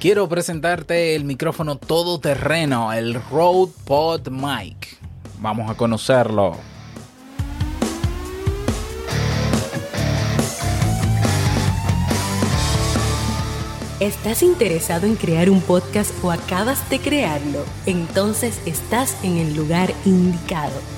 quiero presentarte el micrófono todoterreno, el Rode Pod Mic. Vamos a conocerlo. ¿Estás interesado en crear un podcast o acabas de crearlo? Entonces estás en el lugar indicado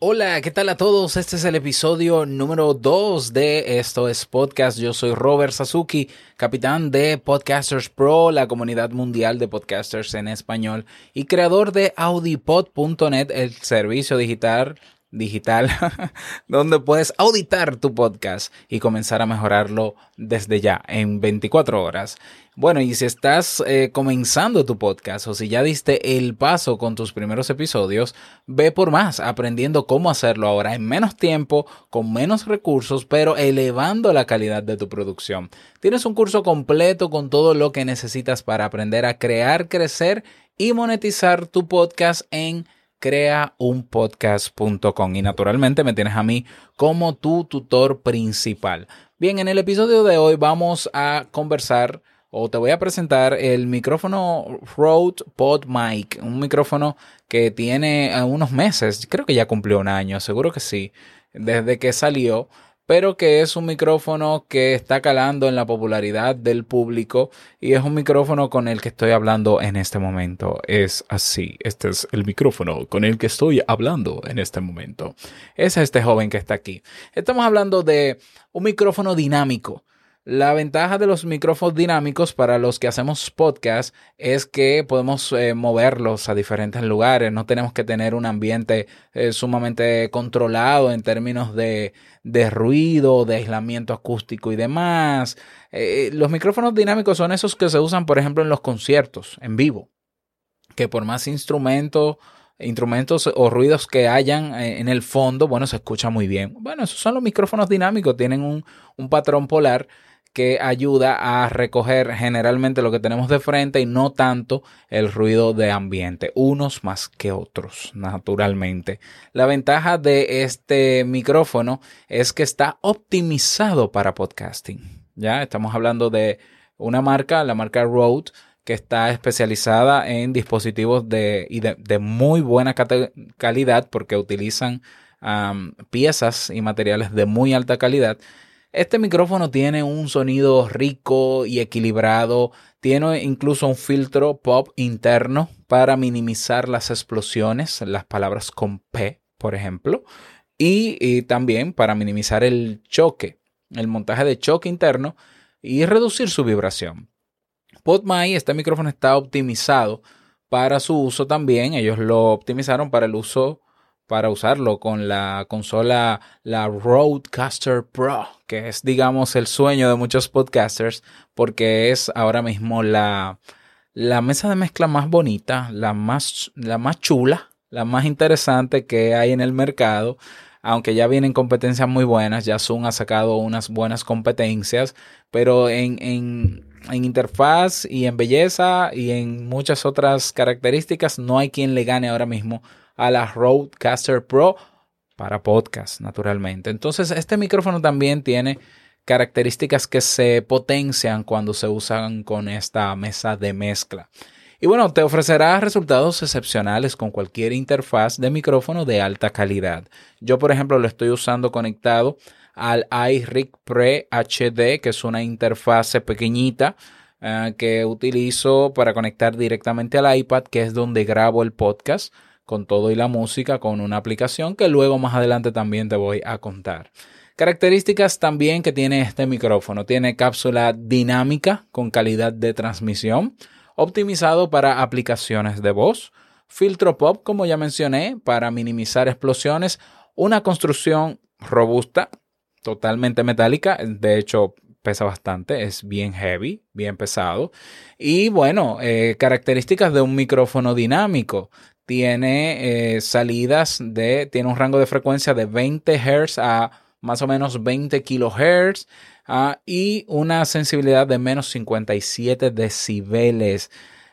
Hola, ¿qué tal a todos? Este es el episodio número 2 de Esto es Podcast. Yo soy Robert Sasuki, capitán de Podcasters Pro, la comunidad mundial de podcasters en español, y creador de audipod.net, el servicio digital digital donde puedes auditar tu podcast y comenzar a mejorarlo desde ya en 24 horas. Bueno, y si estás eh, comenzando tu podcast o si ya diste el paso con tus primeros episodios, ve por más, aprendiendo cómo hacerlo ahora en menos tiempo, con menos recursos, pero elevando la calidad de tu producción. Tienes un curso completo con todo lo que necesitas para aprender a crear, crecer y monetizar tu podcast en creaunpodcast.com y naturalmente me tienes a mí como tu tutor principal. Bien, en el episodio de hoy vamos a conversar o te voy a presentar el micrófono Rode Pod Mic, un micrófono que tiene unos meses, creo que ya cumplió un año, seguro que sí, desde que salió, pero que es un micrófono que está calando en la popularidad del público y es un micrófono con el que estoy hablando en este momento. Es así, este es el micrófono con el que estoy hablando en este momento. Es este joven que está aquí. Estamos hablando de un micrófono dinámico la ventaja de los micrófonos dinámicos para los que hacemos podcast es que podemos eh, moverlos a diferentes lugares, no tenemos que tener un ambiente eh, sumamente controlado en términos de, ruido, de aislamiento acústico y demás. Eh, los micrófonos dinámicos son esos que se usan, por ejemplo, en los conciertos, en vivo, que por más instrumentos instrumentos o ruidos que hayan en el fondo, bueno, se escucha muy bien. Bueno, esos son los micrófonos dinámicos, tienen un, un patrón polar que ayuda a recoger generalmente lo que tenemos de frente y no tanto el ruido de ambiente, unos más que otros, naturalmente. La ventaja de este micrófono es que está optimizado para podcasting. Ya estamos hablando de una marca, la marca Rode, que está especializada en dispositivos de, de, muy buena calidad porque utilizan piezas y materiales de muy alta calidad este micrófono tiene un sonido rico y equilibrado, tiene incluso un filtro pop interno para minimizar las explosiones, las palabras con P, por ejemplo, y, también para minimizar el choque, el montaje de choque interno y reducir su vibración. PodMy, este micrófono está optimizado para su uso también, ellos lo optimizaron para el uso para usarlo con la consola, la Roadcaster Pro, que es, digamos, el sueño de muchos podcasters, porque es ahora mismo la, la mesa de mezcla más bonita, la más, la más chula, la más interesante que hay en el mercado. Aunque ya vienen competencias muy buenas, ya Zoom ha sacado unas buenas competencias, pero en, en, en interfaz y en belleza y en muchas otras características no hay quien le gane ahora mismo a la Rodecaster Pro para podcast, naturalmente. Entonces, este micrófono también tiene características que se potencian cuando se usan con esta mesa de mezcla. Y bueno, te ofrecerá resultados excepcionales con cualquier interfaz de micrófono de alta calidad. Yo, por ejemplo, lo estoy usando conectado al iRig Pre HD, que es una interfaz pequeñita eh, que utilizo para conectar directamente al iPad, que es donde grabo el podcast con todo y la música con una aplicación que luego más adelante también te voy a contar. Características también que tiene este micrófono. Tiene cápsula dinámica con calidad de transmisión, optimizado para aplicaciones de voz, filtro pop, como ya mencioné, para minimizar explosiones, una construcción robusta, totalmente metálica, de hecho pesa bastante, es bien heavy, bien pesado. Y bueno, eh, características de un micrófono dinámico. Tiene eh, salidas de, tiene un rango de frecuencia de 20 Hz a más o menos 20 kHz ah, y una sensibilidad de menos 57 decibeles.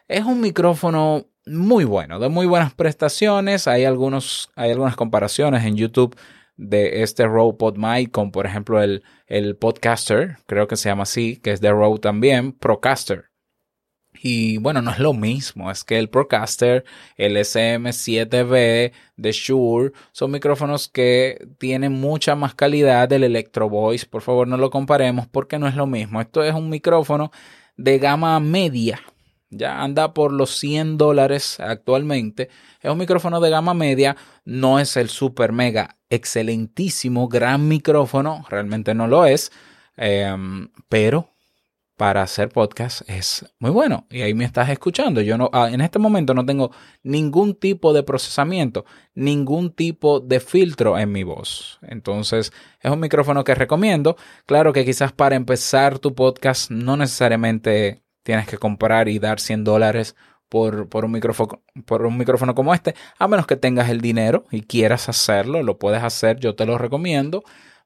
Es un micrófono muy bueno, de muy buenas prestaciones. Hay, algunos, hay algunas comparaciones en YouTube de este Rode PodMic con, por ejemplo, el, el Podcaster, creo que se llama así, que es de Rode también, Procaster. Y bueno, no es lo mismo, es que el Procaster, el SM7B de Shure, son micrófonos que tienen mucha más calidad del Electro Voice. Por favor, no lo comparemos porque no es lo mismo. Esto es un micrófono de gama media, ya anda por los 100 dólares actualmente. Es un micrófono de gama media, no es el super mega excelentísimo gran micrófono, realmente no lo es, em, pero para hacer podcast es muy bueno. Y ahí me estás escuchando. Yo no, ah, en este momento no tengo ningún tipo de procesamiento, ningún tipo de filtro en mi voz. Entonces, es un micrófono que recomiendo. Claro que quizás para empezar tu podcast no necesariamente tienes que comprar y dar 100 dólares por, por, un micrófono, por un micrófono como este, a menos que tengas el dinero y quieras hacerlo, lo puedes hacer, yo te lo recomiendo.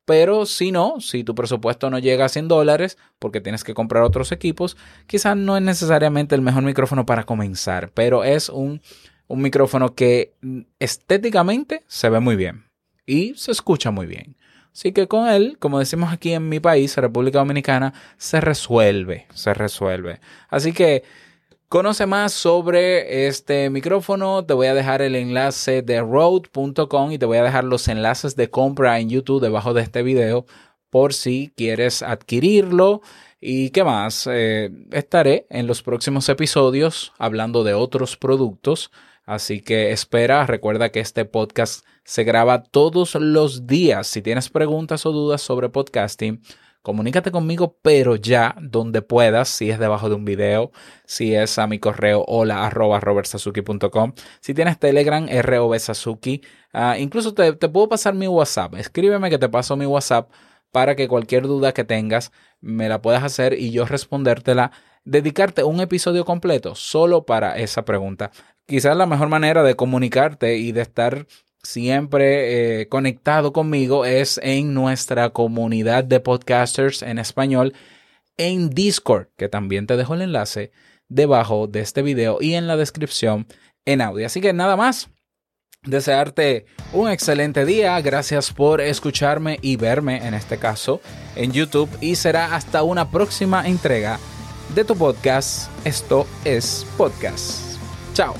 Pero si no, si tu presupuesto no llega a 100 dólares porque tienes que comprar otros equipos, quizás no es necesariamente el mejor micrófono para comenzar, pero es un, un micrófono que estéticamente se ve muy bien y se escucha muy bien. Así que con él, como decimos aquí en mi país, República Dominicana, se resuelve, se resuelve. Así que conoce más sobre este micrófono. Te voy a dejar el enlace de Rode.com y te voy a dejar los enlaces de compra en YouTube debajo de este video por si quieres adquirirlo. ¿Y qué más? Eh, estaré en los próximos episodios hablando de otros productos Así que espera, recuerda que este podcast se graba todos los días. Si tienes preguntas o dudas sobre podcasting, comunícate conmigo, pero ya donde puedas, si es debajo de un video, si es a mi correo hola si tienes Telegram, robsazuki, uh, incluso te, te puedo pasar mi WhatsApp. Escríbeme que te paso mi WhatsApp para que cualquier duda que tengas me la puedas hacer y yo respondértela. Dedicarte un episodio completo solo para esa pregunta. Quizás la mejor manera de comunicarte y de estar siempre eh, conectado conmigo es en nuestra comunidad de podcasters en español en Discord, que también te dejo el enlace debajo de este video y en la descripción en audio. Así que nada más, desearte un excelente día, gracias por escucharme y verme en este caso en YouTube y será hasta una próxima entrega de tu podcast. Esto es podcast. Chao.